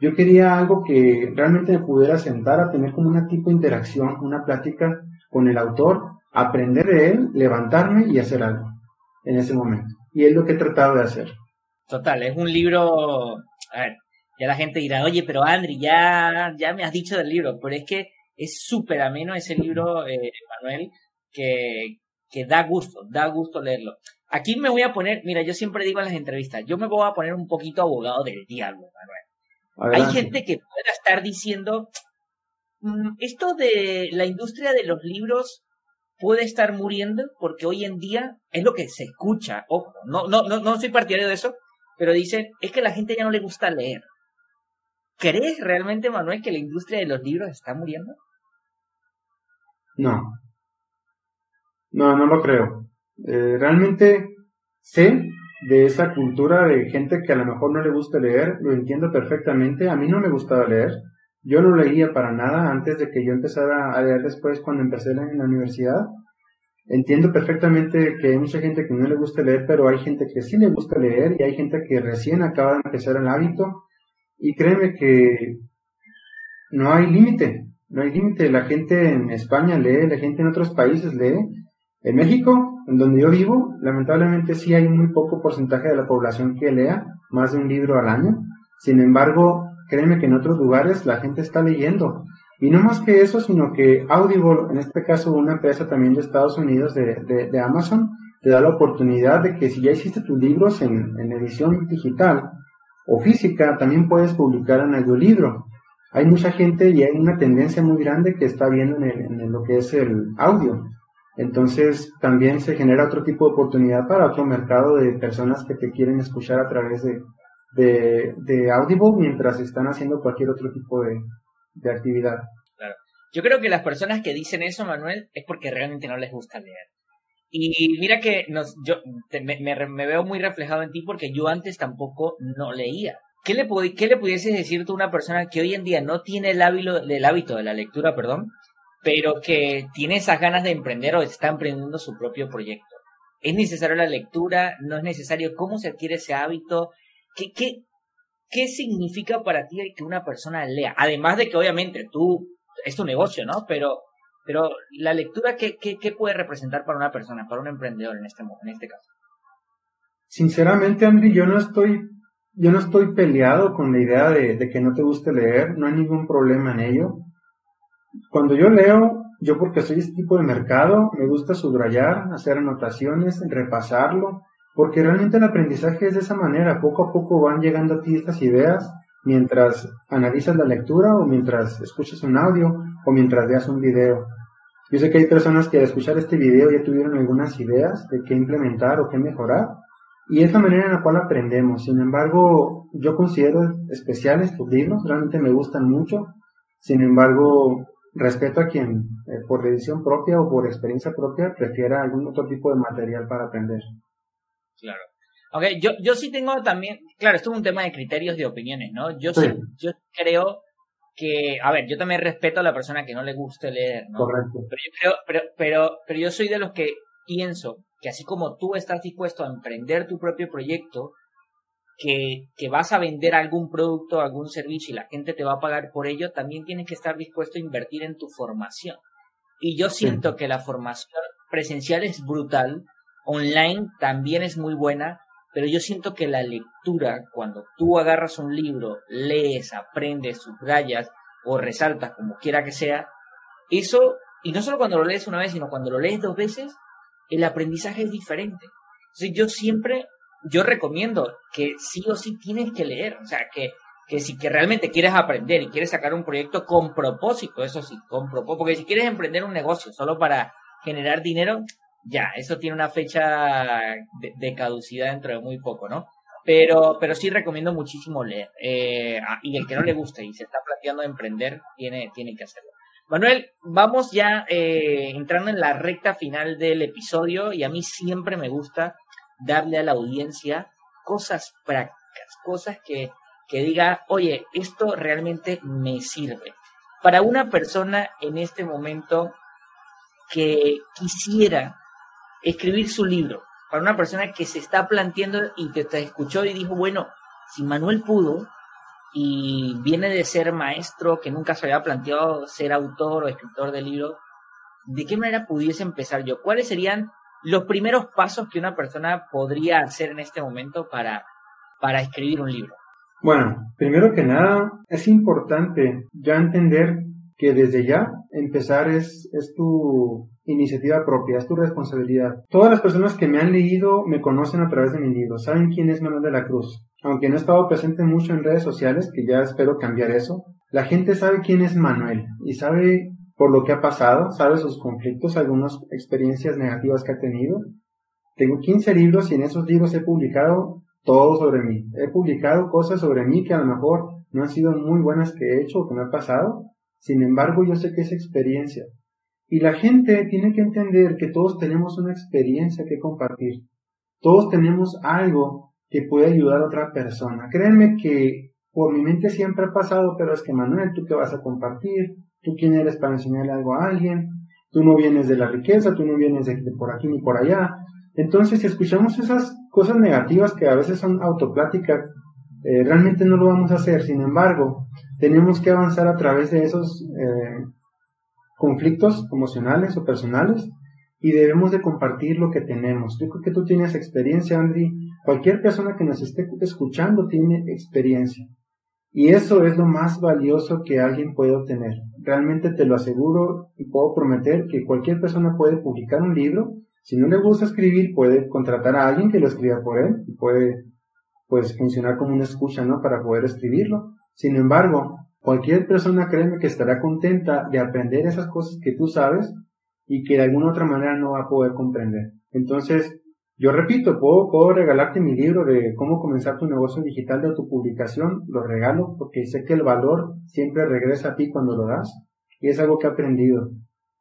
Yo quería algo que realmente me pudiera sentar a tener como una tipo de interacción, una plática con el autor, aprender de él, levantarme y hacer algo en ese momento. Y es lo que he tratado de hacer. Total, es un libro, a ver, ya la gente dirá, oye, pero Andri, ya, ya me has dicho del libro, pero es que es súper ameno ese libro, eh, Manuel, que, que da gusto, da gusto leerlo. Aquí me voy a poner, mira, yo siempre digo en las entrevistas, yo me voy a poner un poquito abogado del diablo, Manuel. Hay gente que pueda estar diciendo, mm, esto de la industria de los libros puede estar muriendo porque hoy en día es lo que se escucha, ojo, no, no, no, no soy partidario de eso, pero dicen, es que la gente ya no le gusta leer. ¿Crees realmente, Manuel, que la industria de los libros está muriendo? No, no, no lo creo. Eh, realmente sé de esa cultura de gente que a lo mejor no le gusta leer, lo entiendo perfectamente. A mí no me gustaba leer. Yo no leía para nada antes de que yo empezara a leer después cuando empecé en la universidad. Entiendo perfectamente que hay mucha gente que no le gusta leer, pero hay gente que sí le gusta leer y hay gente que recién acaba de empezar el hábito. Y créeme que no hay límite, no hay límite. La gente en España lee, la gente en otros países lee en México, en donde yo vivo, lamentablemente sí hay muy poco porcentaje de la población que lea más de un libro al año. Sin embargo, créeme que en otros lugares la gente está leyendo. Y no más que eso, sino que Audible, en este caso una empresa también de Estados Unidos, de, Amazon, te da la oportunidad de que si ya hiciste tus libros en, en edición digital, o física, también puedes publicar en audiolibro. Hay mucha gente y hay una tendencia muy grande que está viendo en, lo que es el audio. Entonces también se genera otro tipo de oportunidad para otro mercado de personas que te quieren escuchar a través de, de, de Audible mientras están haciendo cualquier otro tipo de, de actividad. Claro. Yo creo que las personas que dicen eso, Manuel, es porque realmente no les gusta leer. Y mira que nos, yo me, me, veo muy reflejado en ti porque yo antes tampoco no leía. ¿Qué le, ¿Qué le pudieses decir tú a una persona que hoy en día no tiene el hábito, el hábito de la lectura, perdón, pero que tiene esas ganas de emprender o está emprendiendo su propio proyecto? ¿Es necesario la lectura? ¿No es necesario? ¿Cómo se adquiere ese hábito? ¿Qué, qué, qué significa para ti que una persona lea? Además de que obviamente tú, es tu negocio, ¿no? Pero, pero la lectura, ¿qué, qué, qué puede representar para una persona, para un emprendedor en este, en este caso? Sinceramente, Andy, yo no estoy yo no estoy peleado con la idea de, de, que no te guste leer, no hay ningún problema en ello. Cuando yo leo, yo porque soy este tipo de mercado, me gusta subrayar, hacer anotaciones, repasarlo, porque realmente el aprendizaje es de esa manera, poco a poco van llegando a ti estas ideas mientras analizas la lectura o mientras escuchas un audio o mientras veas un video. Yo sé que hay personas que al escuchar este video ya tuvieron algunas ideas de qué implementar o qué mejorar y es la manera en la cual aprendemos. Sin embargo, yo considero especiales estos libros, realmente me gustan mucho. Sin embargo, respeto a quien eh, por decisión propia o por experiencia propia prefiera algún otro tipo de material para aprender. Claro. Ok, yo, yo sí tengo también, claro, esto es un tema de criterios de opiniones, ¿no? Yo sí. yo creo que, a ver, yo también respeto a la persona que no le guste leer, ¿no? Correcto. Pero yo creo, pero, pero, pero yo soy de los que pienso que así como tú estás dispuesto a emprender tu propio proyecto, que, que, vas a vender algún producto, algún servicio y la gente te va a pagar por ello, también tienes que estar dispuesto a invertir en tu formación. Y yo siento que la formación presencial es brutal, online también es muy buena, pero yo siento que la lectura, cuando tú agarras un libro, lees, aprendes, subrayas o resaltas, como quiera que sea, eso, y no solo cuando lo lees una vez, sino cuando lo lees dos veces, el aprendizaje es diferente. Entonces yo siempre, yo recomiendo que sí o sí tienes que leer, o sea, que, que si que realmente quieres aprender y quieres sacar un proyecto con propósito, eso sí, con propósito, porque si quieres emprender un negocio solo para generar dinero, ya, eso tiene una fecha de, caducidad dentro de muy poco, ¿no? Pero, pero sí recomiendo muchísimo leer. Eh, y el que no le guste y se está planteando emprender, tiene, tiene que hacerlo. Manuel, vamos ya eh, entrando en la recta final del episodio y a mí siempre me gusta darle a la audiencia cosas prácticas, cosas que, que diga, oye, esto realmente me sirve. Para una persona en este momento que quisiera escribir su libro, para una persona que se está planteando y te, te escuchó y dijo, bueno, si Manuel pudo, y viene de ser maestro que nunca se había planteado ser autor o escritor de libros, ¿de qué manera pudiese empezar yo? ¿Cuáles serían los primeros pasos que una persona podría hacer en este momento para, para escribir un libro? Bueno, primero que nada, es importante ya entender que desde ya empezar es, es tu iniciativa propia, es tu responsabilidad. Todas las personas que me han leído me conocen a través de mi libro, saben quién es Manuel de la Cruz. Aunque no he estado presente mucho en redes sociales, que ya espero cambiar eso, la gente sabe quién es Manuel y sabe por lo que ha pasado, sabe sus conflictos, algunas experiencias negativas que ha tenido. Tengo 15 libros y en esos libros he publicado todo sobre mí. He publicado cosas sobre mí que a lo mejor no han sido muy buenas que he hecho o que me ha pasado, sin embargo, yo sé que es experiencia. Y la gente tiene que entender que todos tenemos una experiencia que compartir. Todos tenemos algo que puede ayudar a otra persona. Créanme que por mi mente siempre ha pasado, pero es que Manuel, ¿tú qué vas a compartir? ¿Tú quién eres para enseñarle algo a alguien? Tú no vienes de la riqueza, tú no vienes de, por aquí ni por allá. Entonces, si escuchamos esas cosas negativas que a veces son autopláticas, eh, realmente no lo vamos a hacer. Sin embargo, tenemos que avanzar a través de esos eh, conflictos emocionales o personales y debemos de compartir lo que tenemos. Yo creo que tú tienes experiencia, Andri. Cualquier persona que nos esté escuchando tiene experiencia. Y eso es lo más valioso que alguien puede obtener. Realmente te lo aseguro y puedo prometer que cualquier persona puede publicar un libro. Si no le gusta escribir, puede contratar a alguien que lo escriba por él y puede pues funcionar como una escucha, ¿no? Para poder escribirlo. Sin embargo, cualquier persona créeme que estará contenta de aprender esas cosas que tú sabes y que de alguna otra manera no va a poder comprender. Entonces, yo repito, puedo, puedo regalarte mi libro de cómo comenzar tu negocio digital de autopublicación, lo regalo porque sé que el valor siempre regresa a ti cuando lo das y es algo que he aprendido.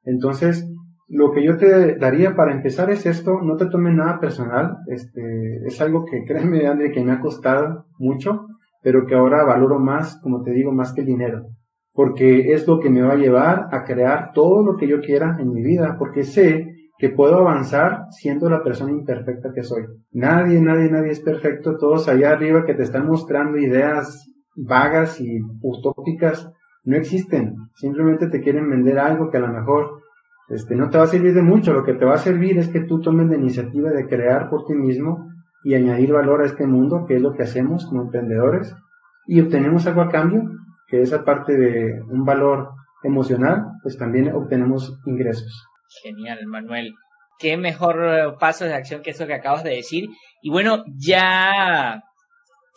Entonces, lo que yo te daría para empezar es esto, no te tomes nada personal, este, es algo que *laughs* créeme, André, que me ha costado mucho, pero que ahora valoro más, como te digo, más que el dinero, porque es lo que me va a llevar a crear todo lo que yo quiera en mi vida, porque sé que puedo avanzar siendo la persona imperfecta que soy. Nadie, nadie, nadie es perfecto. Todos allá arriba que te están mostrando ideas vagas y utópicas no existen. Simplemente te quieren vender algo que a lo mejor este, no te va a servir de mucho. Lo que te va a servir es que tú tomes la iniciativa de crear por ti mismo y añadir valor a este mundo, que es lo que hacemos como emprendedores, y obtenemos algo a cambio, que es aparte de un valor emocional, pues también obtenemos ingresos. Genial, Manuel. Qué mejor eh, paso de acción que eso que acabas de decir. Y bueno, ya,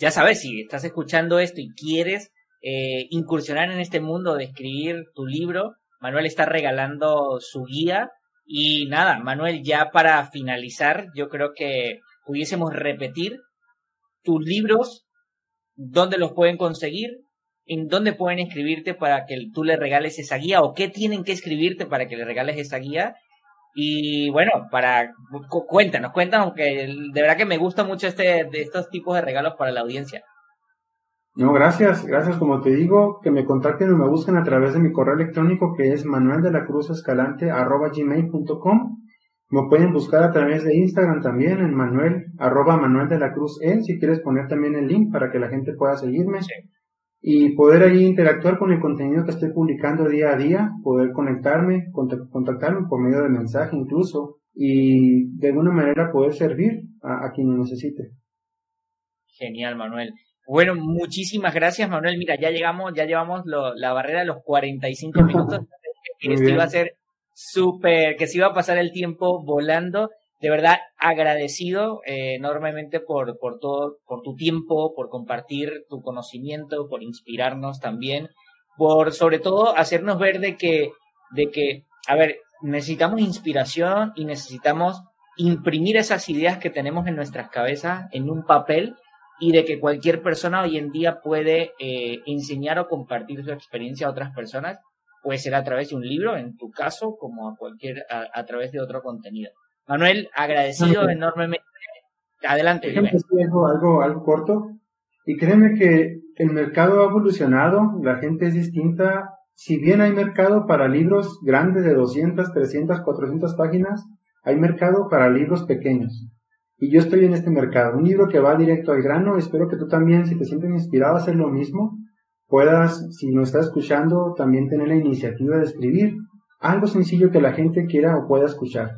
ya sabes, si estás escuchando esto y quieres eh, incursionar en este mundo de escribir tu libro, Manuel está regalando su guía. Y nada, Manuel, ya para finalizar, yo creo que pudiésemos repetir tus libros, dónde los pueden conseguir, en dónde pueden escribirte para que tú le regales esa guía o qué tienen que escribirte para que le regales esa guía. Y bueno, para cuéntanos, cuéntanos, que de verdad que me gusta mucho este de estos tipos de regalos para la audiencia. No, gracias, gracias. Como te digo, que me contacten o me busquen a través de mi correo electrónico que es manuel de la cruz escalante arroba gmail.com. Me pueden buscar a través de Instagram también en manuel arroba manuel de la cruz e, si quieres poner también el link para que la gente pueda seguirme y poder ahí interactuar con el contenido que estoy publicando día a día, poder conectarme, contactarme por medio de mensaje incluso y de alguna manera poder servir a, quien lo necesite. Genial, Manuel. Bueno, muchísimas gracias, Manuel. Mira, ya llegamos, ya llevamos la barrera de los 45 *laughs* minutos. Esto iba a ser súper, que se iba a pasar el tiempo volando de verdad agradecido eh, enormemente por, por todo, por tu tiempo, por compartir tu conocimiento, por inspirarnos también, por sobre todo hacernos ver de que, de que, a ver, necesitamos inspiración y necesitamos imprimir esas ideas que tenemos en nuestras cabezas en un papel y de que cualquier persona hoy en día puede eh, enseñar o compartir su experiencia a otras personas, puede ser a través de un libro, en tu caso, como a cualquier, a través de otro contenido. Manuel, agradecido enormemente. Adelante. Algo, algo corto. Y créeme que el mercado ha evolucionado, la gente es distinta. Si bien hay mercado para libros grandes de 200, 300, 400 páginas, hay mercado para libros pequeños. Y yo estoy en este mercado. Un libro que va directo al grano. Espero que tú también, si te sientes inspirado a hacer lo mismo, puedas, si nos estás escuchando, también tener la iniciativa de escribir algo sencillo que la gente quiera o pueda escuchar.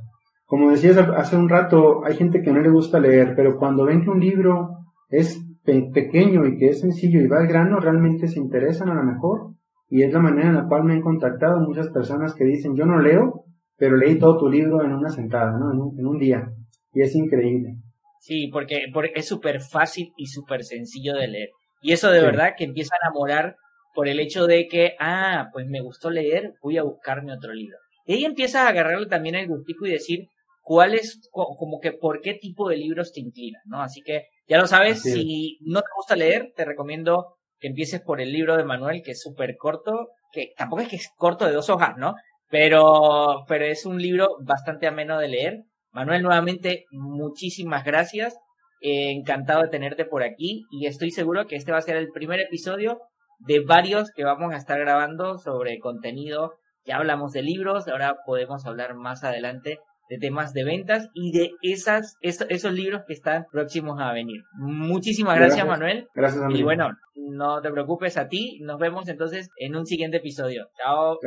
Como decías hace un rato, hay gente que no le gusta leer, pero cuando ven que un libro es pequeño y que es sencillo y va al grano, realmente se interesan a lo mejor. Y es la manera en la cual me han contactado muchas personas que dicen, yo no leo, pero leí todo tu libro en una sentada, ¿no? En un, día. Y es increíble. Sí, porque, porque es súper fácil y súper sencillo de leer. Y eso de verdad que empieza a enamorar por el hecho de que, ah, pues me gustó leer, voy a buscarme otro libro. Y ahí empiezas a agarrarle también el gustico y decir, cuál es, como que por qué tipo de libros te inclinan, ¿no? Así que ya lo sabes, si no te gusta leer, te recomiendo que empieces por el libro de Manuel, que es súper corto, que tampoco es que es corto de dos hojas, ¿no? Pero, pero es un libro bastante ameno de leer. Manuel, nuevamente, muchísimas gracias. Eh, encantado de tenerte por aquí y estoy seguro que este va a ser el primer episodio de varios que vamos a estar grabando sobre contenido. Ya hablamos de libros, ahora podemos hablar más adelante de temas de ventas y de esas, esos, libros que están próximos a venir. Muchísimas gracias, Manuel. Gracias, Y bueno, no te preocupes a ti. Nos vemos entonces en un siguiente episodio. Chao.